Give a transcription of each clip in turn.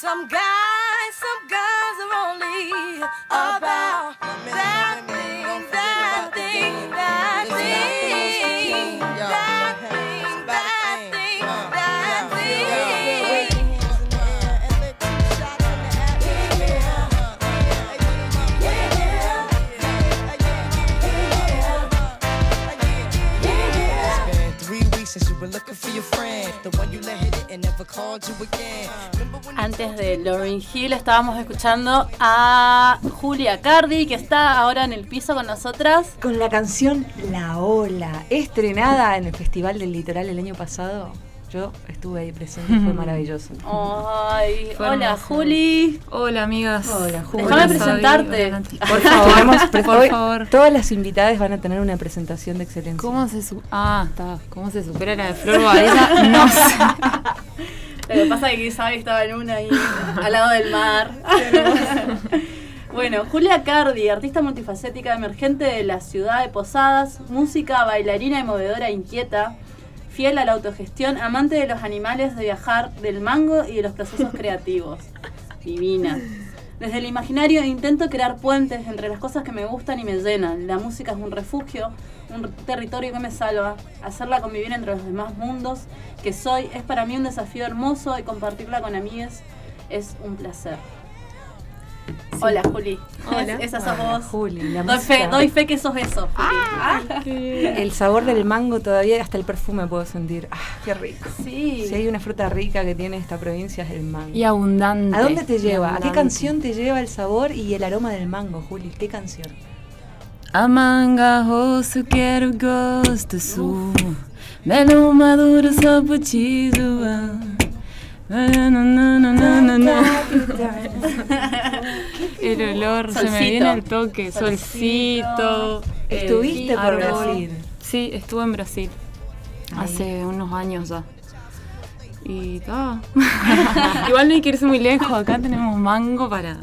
Some guys, some guys are only about that thing, that thing, that thing, that thing, that thing, uh, that It's been three weeks since you were looking for your friend, the one you let hit it and never called you again. Antes de Lauryn Hill estábamos escuchando a Julia Cardi, que está ahora en el piso con nosotras. Con la canción La Ola, estrenada en el Festival del Litoral el año pasado. Yo estuve ahí presente, fue maravilloso. Ay, Fue hola hermoso. Juli. Hola, amigas. Hola, Juli. Déjame presentarte. Hola. Por favor, por favor. Todas las invitadas van a tener una presentación de excelencia. ¿Cómo se su ah, está. ¿Cómo se supera la de Flor Baeza? No sé. Lo que pasa es que Sabi estaba en una ahí, al lado del mar. bueno, Julia Cardi, artista multifacética emergente de la ciudad de Posadas, música, bailarina y movedora inquieta, fiel a la autogestión, amante de los animales, de viajar, del mango y de los procesos creativos. Divina. Desde el imaginario intento crear puentes entre las cosas que me gustan y me llenan. La música es un refugio, un territorio que me salva. Hacerla convivir entre los demás mundos que soy es para mí un desafío hermoso y compartirla con amigues es un placer. Hola Juli. Hola. Es- esa sos Hola, vos. Juli, la doy, fe, doy fe que sos eso. Juli. El sabor del mango todavía, hasta el perfume puedo sentir. ¡Ah, qué rico! Sí. Si hay una fruta rica que tiene esta provincia es el mango. Y abundante. ¿A dónde te lleva? ¿A qué canción te lleva el sabor y el aroma del mango, Juli? ¿Qué canción? Amanga rosso quero gosto su Melo maduro só putido El olor, se me viene el toque, solcito. Estuviste por árbol. Brasil. Sí, estuve en Brasil Ahí. hace unos años ya. Y ta. Igual no hay que irse muy lejos, acá tenemos mango para,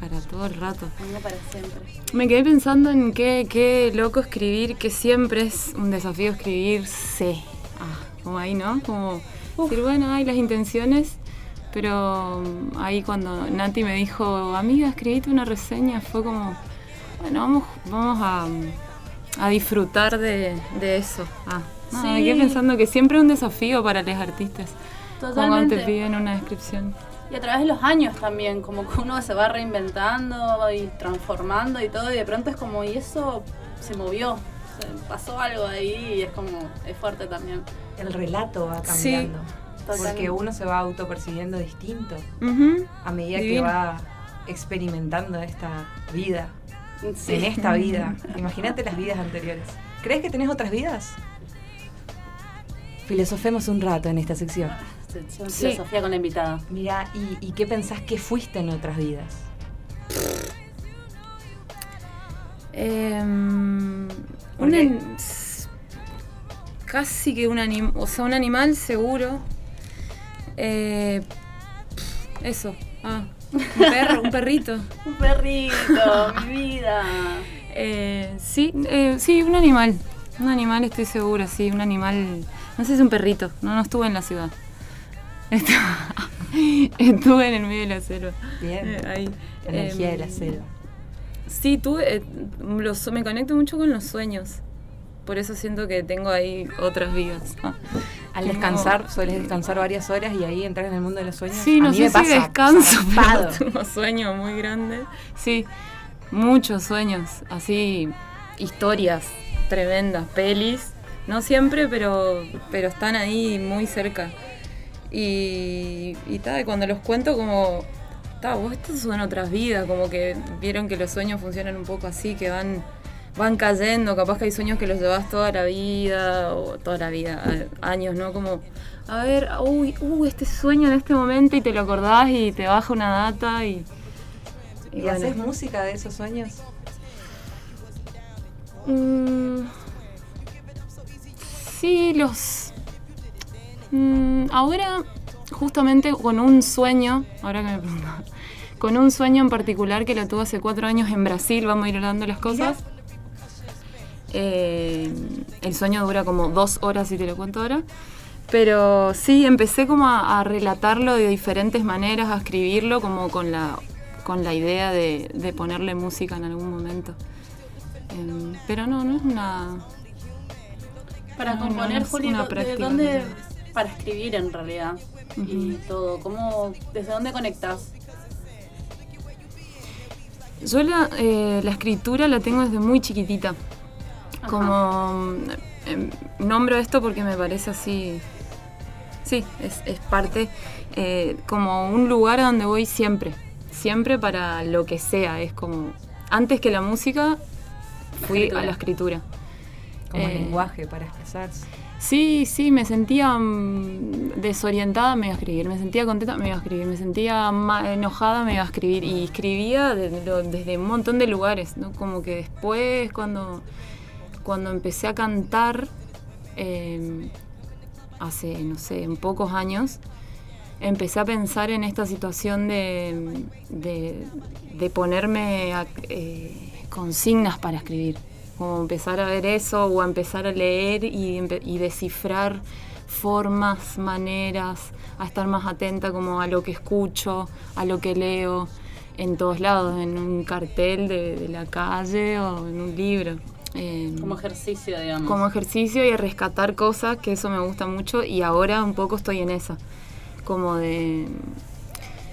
para todo el rato. Mango para siempre. Me quedé pensando en qué, qué loco escribir, que siempre es un desafío escribirse. Ah, como ahí, ¿no? Como decir, bueno, hay las intenciones, pero ahí cuando Nati me dijo, amiga, escribiste una reseña, fue como, bueno, vamos, vamos a, a disfrutar de, de eso. Ah, me Sí. quedé pensando que siempre es un desafío para los artistas. Como cuando te Totalmente. piden una descripción. Y a través de los años también, como que uno se va reinventando y transformando y todo, y de pronto es como, y eso se movió, se pasó algo ahí y es como, es fuerte también. El relato va Sí, porque uno se va autopercibiendo distinto a medida que va experimentando esta vida. Sí. En esta vida. Imagínate las vidas anteriores. ¿Crees que tenés otras vidas? Filosofemos un rato en esta sección. Sección Sí. filosofía con la invitada. Mira, ¿y, y qué pensás que fuiste en otras vidas? S- casi que un animal, o sea, un animal seguro. Eh, eso. Ah, un perro, un perrito. Un perrito, mi vida. Eh, sí, eh, sí, un animal. Un animal estoy segura, sí, un animal. No sé si es un perrito, no, no estuve en la ciudad. Estuve, estuve en el medio de la selva. Bien. Eh, ahí. La energía de la selva. Sí, tuve, eh, los- me conecto mucho con los sueños. Por eso siento que tengo ahí otras vidas. Ah. Al descansar, sueles descansar varias horas y ahí entrar en el mundo de los sueños. Sí, A no mí sé me si pasa descanso, pero tengo sueños muy grandes. Sí, muchos sueños, así, historias tremendas, pelis. No siempre, pero, pero están ahí muy cerca. Y, y tal, cuando los cuento como, ta, vos estos son otras vidas, como que vieron que los sueños funcionan un poco así, que van, van cayendo, capaz que hay sueños que los llevas toda la vida, o toda la vida, años, ¿no? Como, a ver, uy, uy, este sueño en este momento y te lo acordás y te baja una data y... ¿Y bueno. haces música de esos sueños? Mm, sí, los... Mm, ahora, justamente con un sueño, ahora que me preguntas, con un sueño en particular que lo tuve hace cuatro años en Brasil, vamos a ir hablando las cosas. Eh, el sueño dura como dos horas, si te lo cuento ahora. Pero sí, empecé como a, a relatarlo de diferentes maneras, a escribirlo como con la, con la idea de, de ponerle música en algún momento. Em, pero no, no es una... Para No, no, componer, es Juli, ¿de dónde? Para escribir en realidad. Y todo. ¿Cómo, ¿Desde dónde conectás? Yo la, eh, la escritura la tengo desde muy chiquitita. Ajá. Como em, nombro esto porque me parece así. Sí, es, es parte. eh, como un lugar a donde voy siempre. Siempre para lo que sea. Es como. Antes que la música, fui escritura. a la escritura. Como Eh, lenguaje para expresarse. Sí, sí, me sentía mm, desorientada, me iba a escribir. Me sentía contenta, me iba a escribir. Me sentía enojada, me iba a escribir. Y escribía de- lo- desde un montón de lugares, ¿no? Como que después, cuando, cuando empecé a cantar, eh, hace, no sé, en pocos años, empecé a pensar en esta situación de, de, ponerme a- eh, consignas para escribir. Como empezar a ver eso o a empezar a leer y, y descifrar formas, maneras, a estar más atenta como a lo que escucho, a lo que leo en todos lados, en un cartel de, de la calle o en un libro. Eh, Como ejercicio, digamos. como ejercicio y a rescatar cosas, que eso me gusta mucho y ahora un poco estoy en esa, como de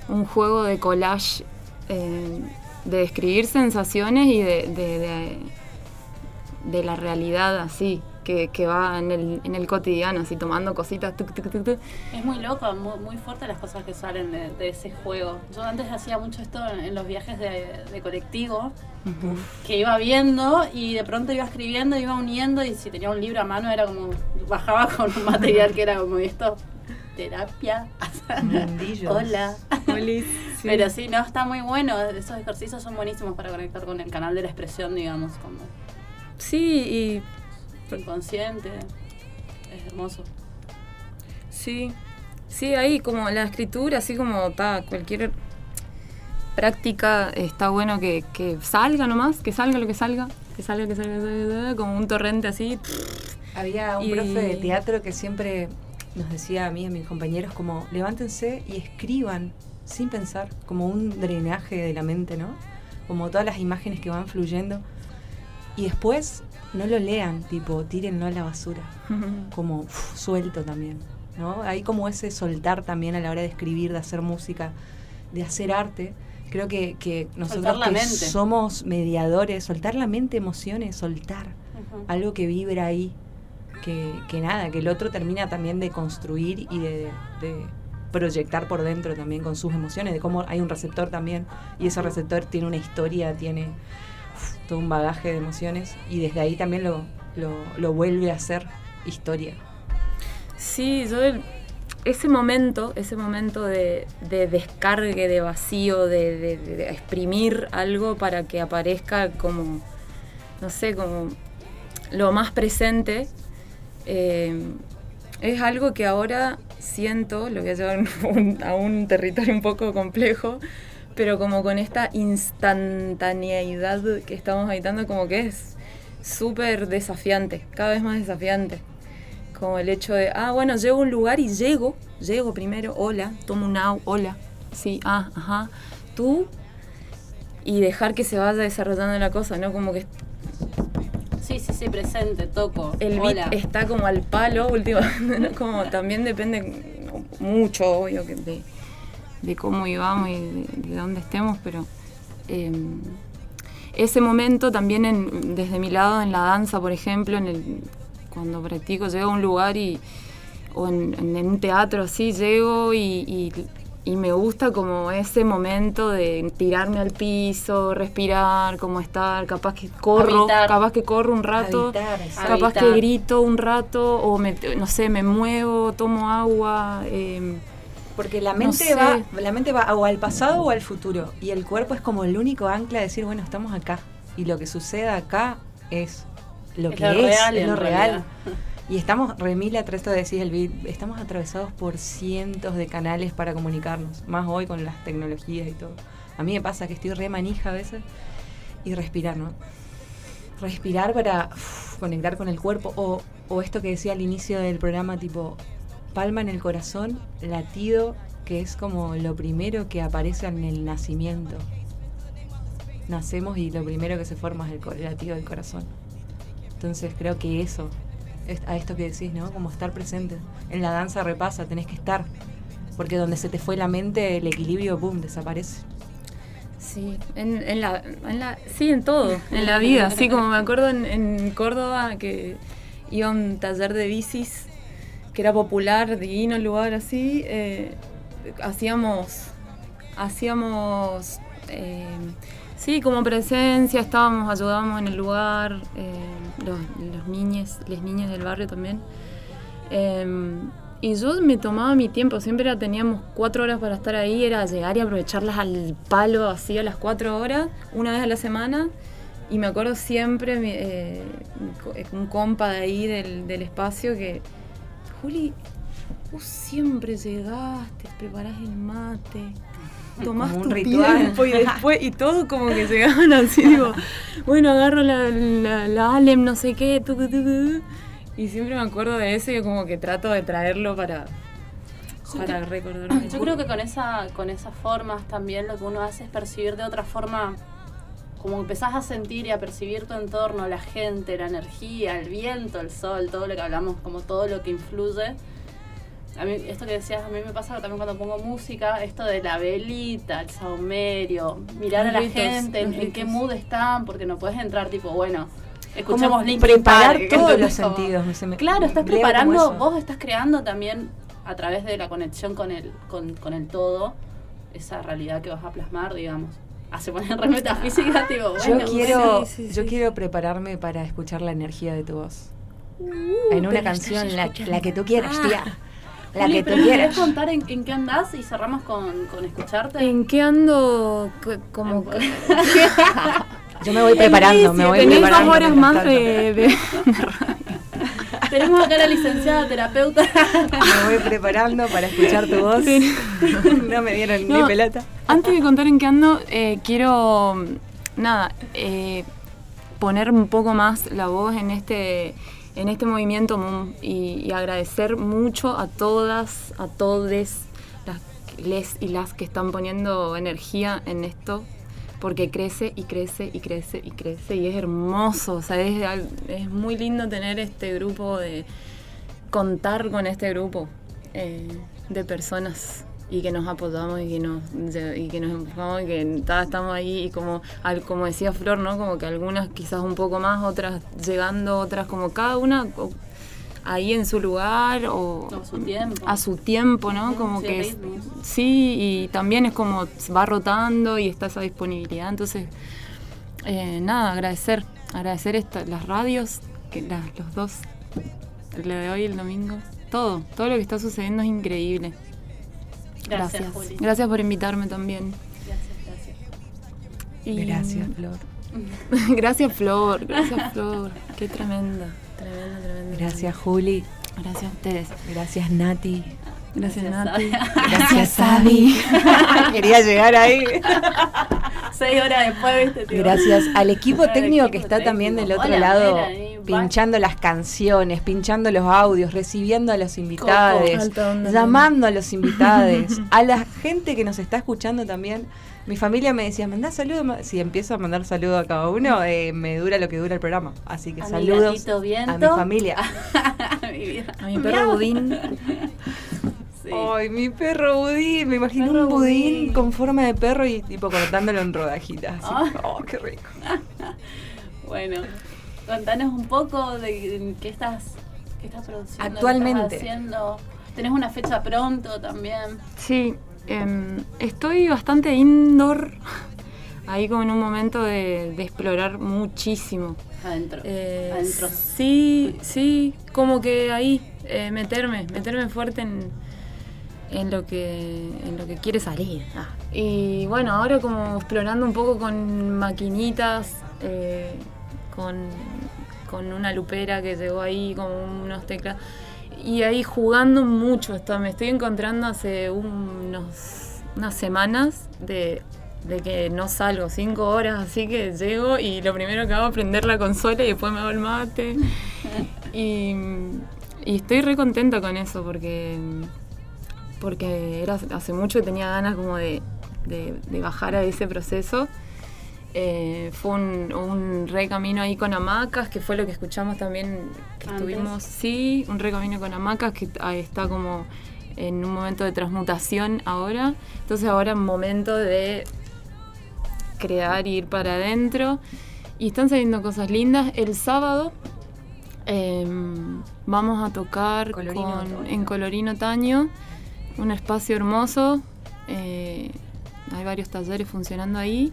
un juego de collage, eh, de describir sensaciones y de, de, de- de la realidad así, que, que va en el, en el cotidiano, así tomando cositas. tuc, tuc, tuc, tuc. Es muy loco, muy, muy fuerte las cosas que salen de, de ese juego. Yo antes hacía mucho esto en, en los viajes de, de colectivo, que iba viendo y de pronto iba escribiendo, iba uniendo y si tenía un libro a mano era como, bajaba con un material que era como esto, terapia. Hola. Sí. Pero sí, no, está muy bueno. Esos ejercicios son buenísimos para conectar con el canal de la expresión, digamos, como Sí, y inconsciente. Es hermoso. Sí, sí, ahí como la escritura, así como está cualquier práctica, está bueno que, que salga nomás, que salga lo que salga, que salga, que salga, que salga, como un torrente así. Había un Y- profe de teatro que siempre nos decía a mí y a mis compañeros como levántense y escriban sin pensar, como un drenaje de la mente, ¿no? Como todas las imágenes que van fluyendo. Y después no lo lean, tipo, tírenlo a la basura. Como uf, suelto también, ¿no? Hay como ese soltar también a la hora de escribir, de hacer música, de hacer arte. Creo que, que nosotros que somos mediadores, soltar la mente, emociones, soltar algo que vibra ahí, que, que nada, que el otro termina también de construir y de, de proyectar por dentro también con sus emociones, de cómo hay un receptor también, y ese receptor tiene una historia, tiene todo un bagaje de emociones, y desde ahí también lo, lo, vuelve a ser historia. Sí, yo ese momento, ese momento de, de descargue, de vacío, de, exprimir algo para que aparezca como, no sé, como lo más presente, eh, es algo que ahora siento, lo voy a llevar a un territorio un poco complejo, pero como con esta instantaneidad que estamos habitando, como que es súper desafiante, cada vez más desafiante. Como el hecho de, ah, bueno, llego a un lugar y llego, llego primero, hola, tomo un au, hola, sí, ah, ajá, tú, y dejar que se vaya desarrollando la cosa, ¿no? Como que Sí, sí, sí, presente, toco. el beat Hola. está como al palo últimamente, ¿no? Como también depende mucho, obvio, que de, de cómo íbamos y de, de dónde estemos, pero eh, ese momento también en- desde mi lado en la danza, por ejemplo, en el, cuando practico, llego a un lugar y o en, un teatro así, llego y, y- y me gusta como ese momento de tirarme al piso, respirar, como estar, capaz que corro, Habitar. capaz que corro un rato, Habitar, capaz Habitar. que grito un rato o me, no sé, me muevo, tomo agua. eh, Porque la No mente sé. va, la mente va o al pasado o al futuro. Y el cuerpo es como el único ancla de decir, bueno, estamos acá. Y lo que suceda acá es lo Es que lo es, real, es lo real. realidad. Y estamos, remila atrás de decir el beat, estamos atravesados por cientos de canales para comunicarnos. Más hoy con las tecnologías y todo. A mí me pasa que estoy re manija a veces. Y respirar, ¿no? Respirar para conectar con el cuerpo. O, o esto que decía al inicio del programa, tipo, palma en el corazón, latido, que es como lo primero que aparece en el nacimiento. Nacemos y lo primero que se forma es el, latido del corazón. Entonces creo que eso, es a esto que decís, ¿no? Como estar presente. En la danza repasa, tenés que estar. Porque donde se te fue la mente, el equilibrio, boom, desaparece. Sí, en, en la, en la, sí, en todo, en la vida. Así como me acuerdo en, en Córdoba que iba a un taller de bicis que era popular, divino el lugar así. eh, hacíamos, hacíamos, eh, sí, como presencia, estábamos, ayudábamos en el lugar, eh, los, los niños, las niñas del barrio también. Y yo me tomaba mi tiempo, siempre teníamos cuatro horas para estar ahí, era llegar y aprovecharlas al palo así a las cuatro horas, una vez a la semana. Y me acuerdo siempre eh, un compa de ahí del espacio que, Juli, vos siempre llegás, te preparás el mate, tomás tu ritual. tiempo y después, y todo como que llegaban así, digo, bueno, agarro la, la, la Alem, no sé qué, tucu, tucu, y siempre me acuerdo de eso y como que trato de traerlo para, para recordarme. Yo creo que con esa, con esas formas también lo que uno hace es percibir de otra forma, como empezás a sentir y a percibir tu entorno, la gente, la energía, el viento, el sol, todo lo que hablamos, como todo lo que influye. A mí, esto que decías, a mí me pasa también cuando pongo música, esto de la velita, el saumerio, mirar a la ritos, gente, en, en qué mood están, porque no puedes entrar tipo, bueno, Como escuchemos Linkin preparar Park, todos los Como- sentidos. me- Claro, estás preparando, vos estás creando también a través de la conexión con el, con, con el todo, esa realidad que vas a plasmar, digamos. Ah, se re metafísica, tipo, bueno, Yo quiero, sí, sí, yo sí. quiero prepararme para escuchar la energía de tu voz. Uh, en una canción, la, que tú quieras, Ah. tía. La Juli, que tú pero ¿me quieras. contar en, en qué andás y cerramos con, con escucharte? ¿En qué ando? Como que- Yo me voy preparando, me voy Tenés dos preparando. horas más de- Tenemos acá a la licenciada terapeuta. Me voy preparando para escuchar tu voz. no me dieron ni pelota. Antes de contar en qué ando, eh, quiero, nada, eh, poner un poco más la voz en este, en este movimiento y agradecer mucho a todas, a todes, las les y las que están poniendo energía en esto, porque crece y crece y crece y crece y es hermoso, o sea, es, es muy lindo tener este grupo de contar con este grupo eh, de personas y que nos apoyamos y que nos y que nos empujamos y que ta, estamos ahí y como al, como decía Flor no como que algunas quizás un poco más otras llegando otras como cada una ahí en su lugar o A su tiempo. a su tiempo no como sí, que es- sí y también es como va rotando y está esa disponibilidad entonces eh, nada agradecer agradecer esta- las radios que la- los dos el de hoy y el domingo todo todo lo que está sucediendo es increíble Gracias, gracias Juli. Gracias por invitarme también Gracias, gracias. Y- Gracias, Flor. gracias Flor gracias Flor qué tremenda Gracias, Juli. gracias a ustedes Gracias, Nati. gracias, Gracias, Nati Sabi. Gracias, Sabi. Quería llegar ahí. Seis horas después, viste, tipo. Gracias al equipo técnico equipo que está también del otro Hola, lado, pinchando las canciones, pinchando los audios, recibiendo a los invitados, llamando a los invitados, a la gente que nos está escuchando también. Mi familia me decía, mandá saludos. ma-". Si empiezo a mandar saludos a cada uno, eh, me dura lo que dura el programa. Así que A mi saludos a mi familia. Mi vida. a mi perro Budín Sí. Ay, mi perro budín. Me imagino Perro un budín, budín. con forma de perro y tipo cortándolo en rodajitas. así. Oh, qué rico. Bueno, contanos un poco de qué estás, qué estás produciendo. qué Actualmente. estás haciendo. Tenés una fecha pronto también. Sí, em, estoy bastante indoor, ahí como en un momento de, de explorar muchísimo. Adentro. Eh, Adentro. Sí, sí, como que ahí, eh, meterme, meterme fuerte en, en lo que en lo que quiere salir. Ah, Y bueno, ahora como explorando un poco con maquinitas, eh, con, con una lupera que llegó ahí, con unos teclas. Y ahí jugando mucho esto, me estoy encontrando hace unos, unas semanas de, de que no salgo, cinco horas, así que llego y lo primero que hago es prender la consola y después me hago el mate. Y, y estoy re contenta con eso porque, porque era, hace mucho que tenía ganas como de, de- de bajar a ese proceso. Eh, fue un, un re camino ahí con hamacas, que fue lo que escuchamos también, que Antes. estuvimos, sí, un re camino con hamacas, que ahí está como en un momento de transmutación ahora. Entonces ahora es momento de crear y ir para adentro. Y están saliendo cosas lindas. El sábado em, vamos a tocar Colorino con- en Colorino Taño, un espacio hermoso. eh, hay varios talleres funcionando ahí.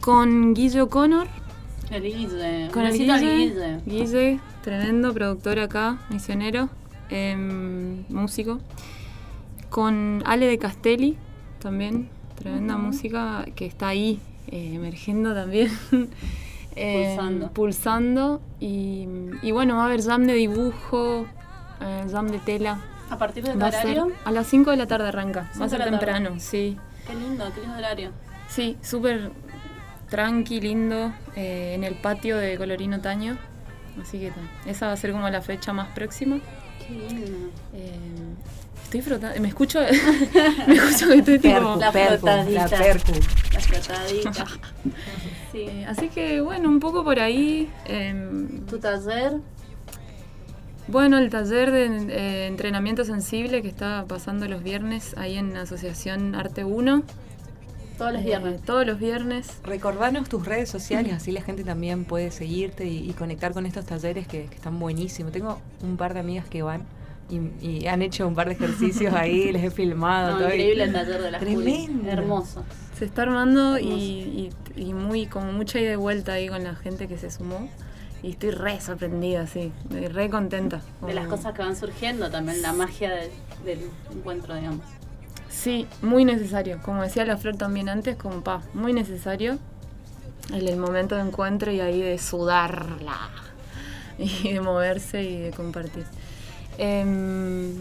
Con Guillo Connor, El Guille. con el Guille, Guille, tremendo productor acá, misionero, em, músico. Con Ale de Castelli, también, tremenda música que está ahí, eh, emergiendo también. Em, Pulsando. pulsando. Y, y bueno, va a haber jam de dibujo, eh, jam de tela. A partir de ser horario. a las 5 de la tarde arranca. Va a ser tarde. temprano, sí. Qué lindo, qué lindo horario. Sí, súper tranqui, lindo, eh, en el patio de Colorino Taño. Así que esa va a ser como la fecha más próxima. Qué lindo. Eh, estoy frotando, me escucho, me escucho que estoy tipo... Percu, La percu, flotadita. la percu. La flotadita. Sí. Eh, así que bueno, un poco por ahí. em, Tu taller. bueno, el taller de eh, entrenamiento sensible que está pasando los viernes ahí en Asociación Arte 1. Todos los viernes. todos los viernes. Recordanos tus redes sociales, así la gente también puede seguirte y, y conectar con estos talleres que, que están buenísimos. Tengo un par de amigas que van y, y han hecho un par de ejercicios ahí, les he filmado. No, todo, y- increíble el taller de las. Tremendo. Hermoso. Se está armando Hermoso. y, y, y muy, como mucha ida y vuelta ahí con la gente que se sumó. Y estoy re sorprendida, sí, re contenta. De las cosas que van surgiendo también, la magia del, del encuentro, digamos. Sí, muy necesario. Como decía la Flor también antes, como pa, muy necesario. El, el momento de encuentro y ahí de sudarla. Y de moverse y de compartir. Em,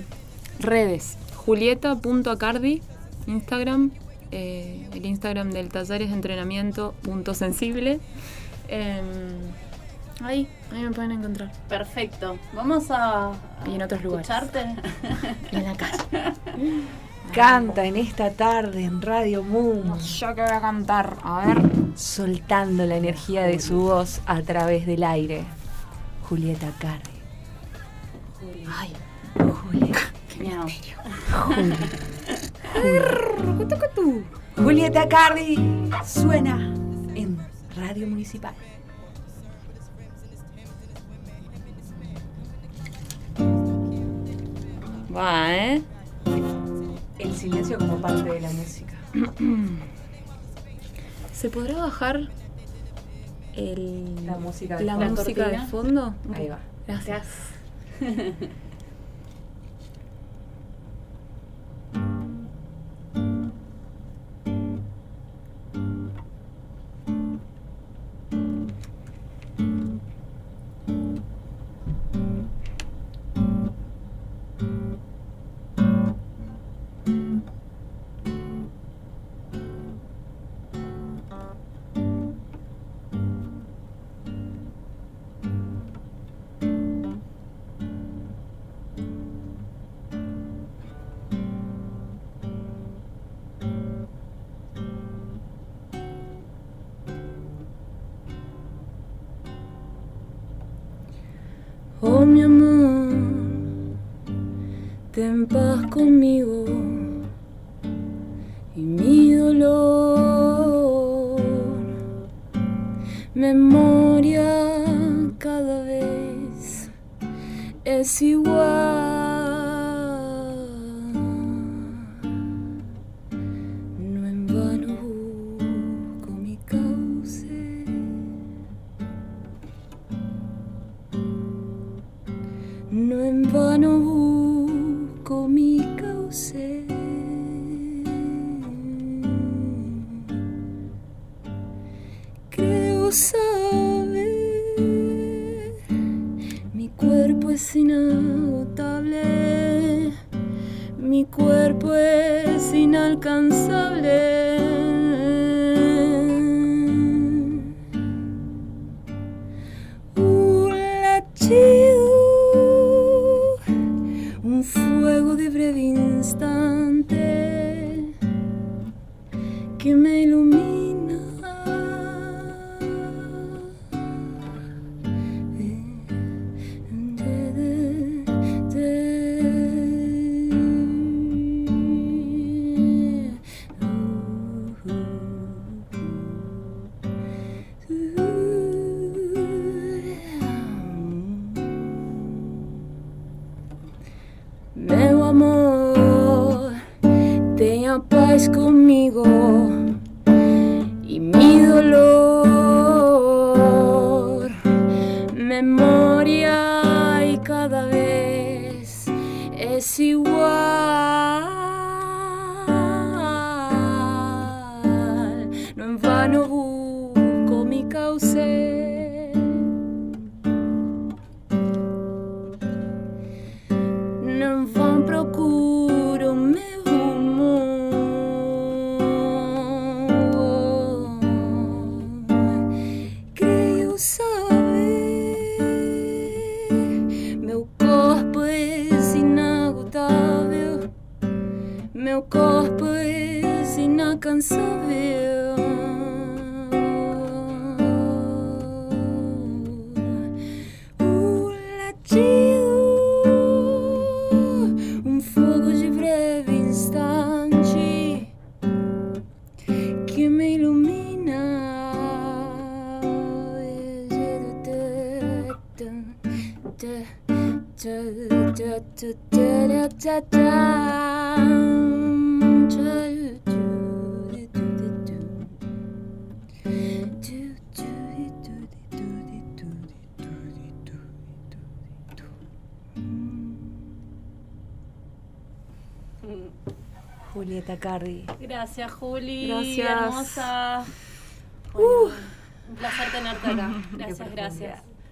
redes. Julieta.acardi, Instagram. eh, el Instagram del taller es entrenamiento.sensible. Em, ahí, ahí me pueden encontrar. Perfecto. Vamos a, a Y en otros lugares. escucharte. Y en la calle. Canta en esta tarde en Radio Moon, Yo que voy a cantar. A ver. soltando la energía de su voz a través del aire. Julieta Cardi. Ay. Julieta. Miau. Julieta Cardi suena en Radio Municipal. Va, ¿eh? Silencio como parte de la música. ¿Se podrá bajar el, La música de la fondo. música ¿La de fondo? Ahí va. Gracias. paz conmigo y mi dolor. Memoria cada vez es igual. No en vano busco mi cauce. No en vano Julieta Cardi. Gracias, Juli. Gracias. Hermosa. Uh. Bueno, uh. Un placer tenerte acá. Gracias, gracias.